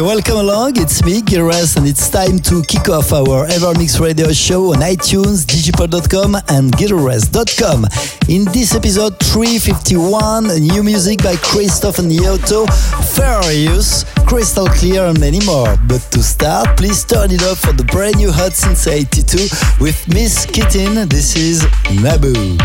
Welcome along. It's me, Giras, and it's time to kick off our Evermix radio show on iTunes, digipod.com, and gileverest.com. In this episode 351, new music by Christoph and Yotto, Furious, Crystal Clear, and many more. But to start, please turn it up for the brand new hot since 82 with Miss Kittin. This is Naboo.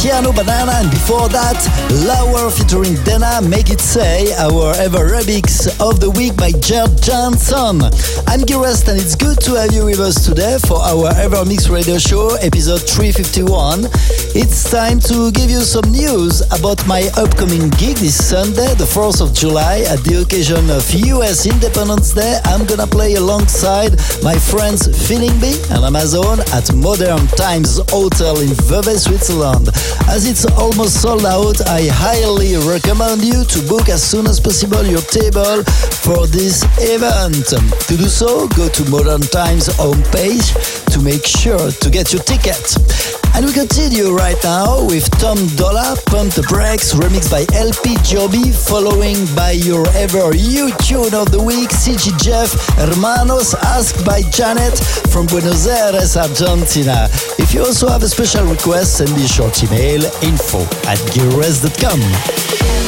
Piano Banana, and before that, Lauer featuring Dana, Make It Say, our ever remix of the week by Gerd Janson. I'm Gires, and it's good to have you with us today for our Evermix Radio Show, episode 351. It's time to give you some news about my upcoming gig this Sunday, the 4th of July, at the occasion of US Independence Day. I'm gonna play alongside my friends Feeling B and Amazon at Modern Times Hotel in Vevey, Switzerland. As it's almost sold out, I highly recommend you to book as soon as possible your table for this event. To do so, go to Modern Times homepage to make sure to get your ticket. And we continue right now with Tom Dolla, Pump the Brakes, remixed by LP Giobbi, following by your ever you tune of the week, CG Jeff, Hermanos, asked by Janet from Buenos Aires, Argentina. If you also have a special request, send me a short email, info at gearres.com.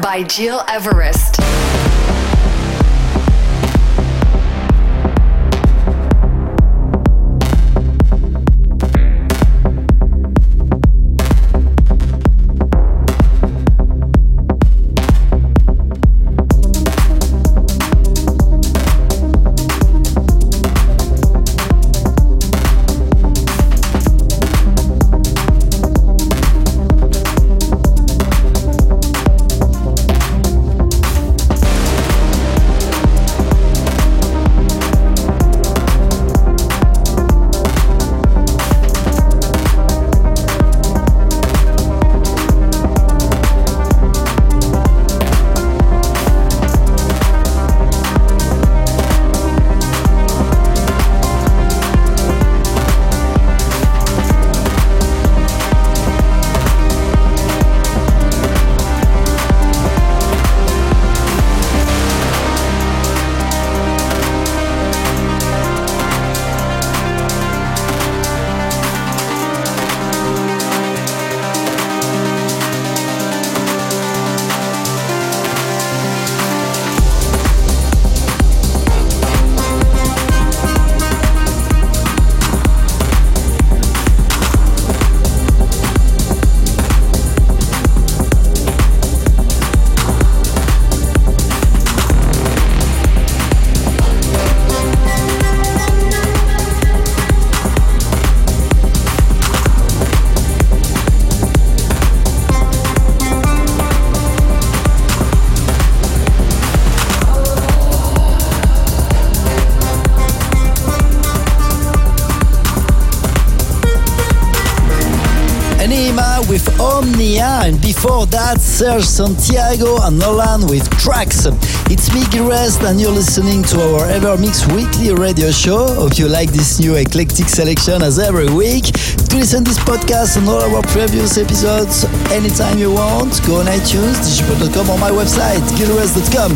by Gil Everest. Before that, Serge Santiago and Nolan with tracks. It's me, Rest, and you're listening to our EverMix weekly radio show. Hope you like this new eclectic selection as every week. To listen this podcast and all our previous episodes anytime you want, go on iTunes, digipod.com or my website, gilrest.com.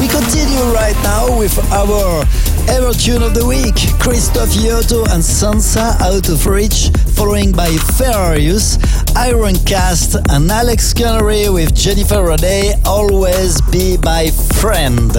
We continue right now with our Ever Tune of the Week, Christoph Yoto and Sansa Out of Reach, following by Ferrarius, Iron Cast, and Alex Connery with Jennifer Rodé, Always Be My Friend.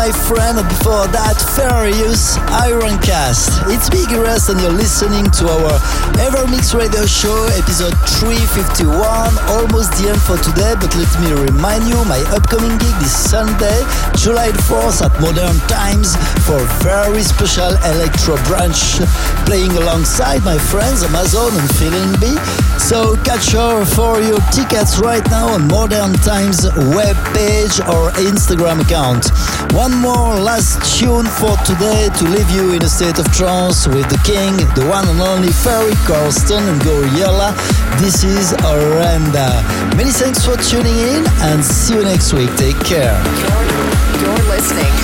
My Friend, before that, Farius, Ironcast. It's Big Rest, and you're listening to our EverMix Radio Show, episode 351. Almost the end for today, but let me remind you my upcoming gig this Sunday, July 4th at Modern Times for very special electro brunch, playing alongside my friends Amazon and Feeling B. So catch her for your tickets right now on Modern Times web page or Instagram account. One more last tune for today to leave you in a state of trance with the king, the one and only Ferry Corsten and Gouryella. This is Orenda. Many thanks for tuning in and see you next week. Take care. You're, you're listening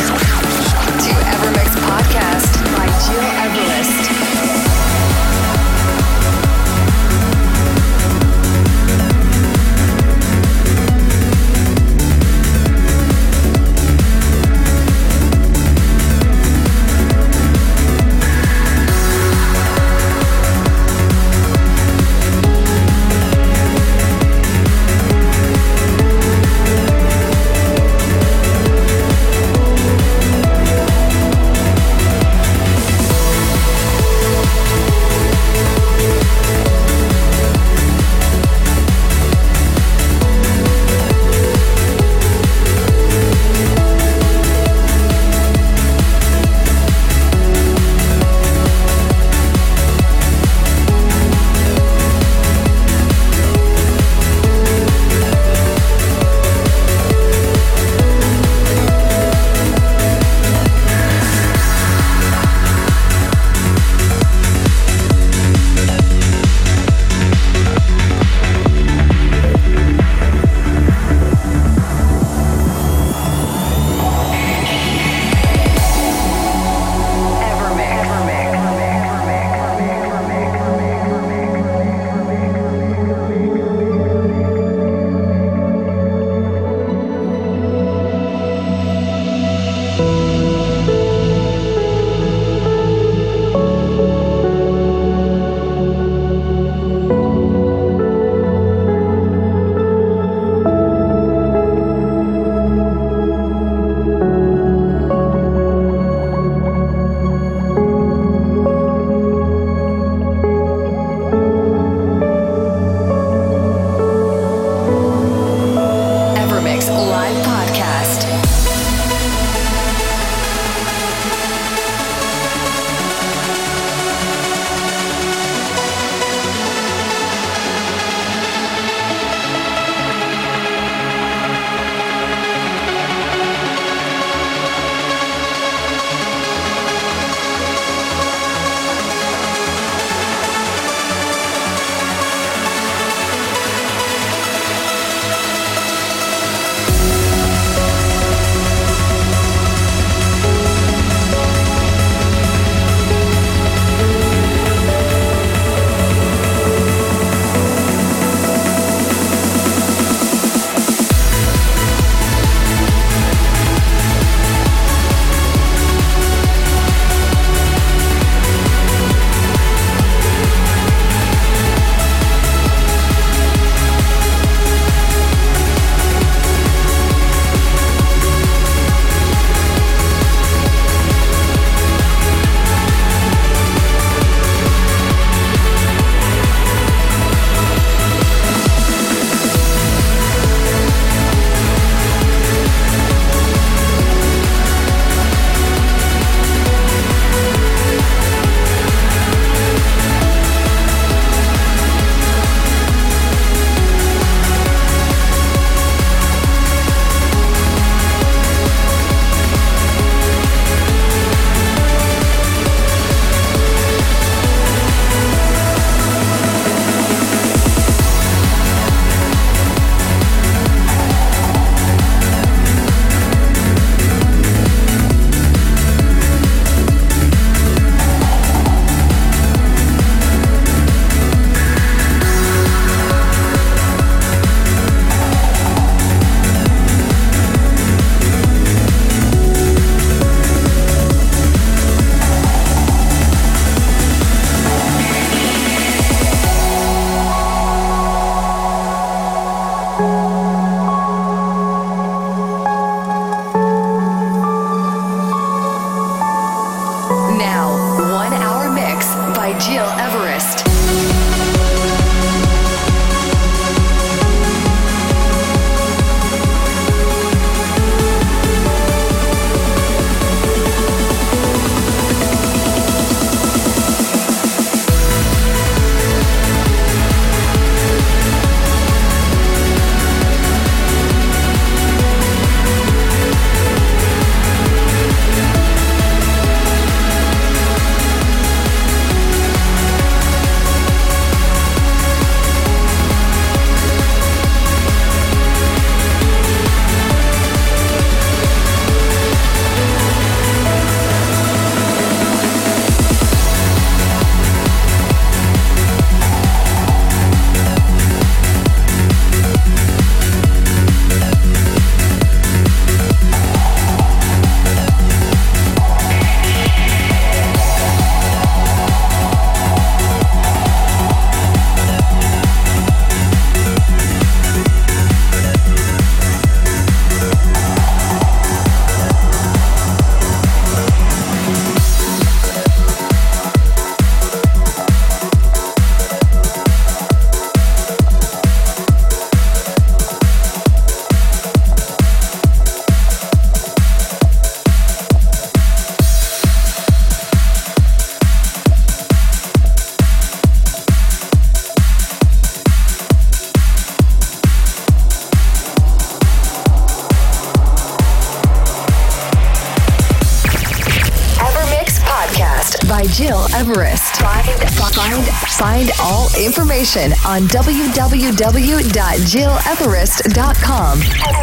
information on www.gileverest.com.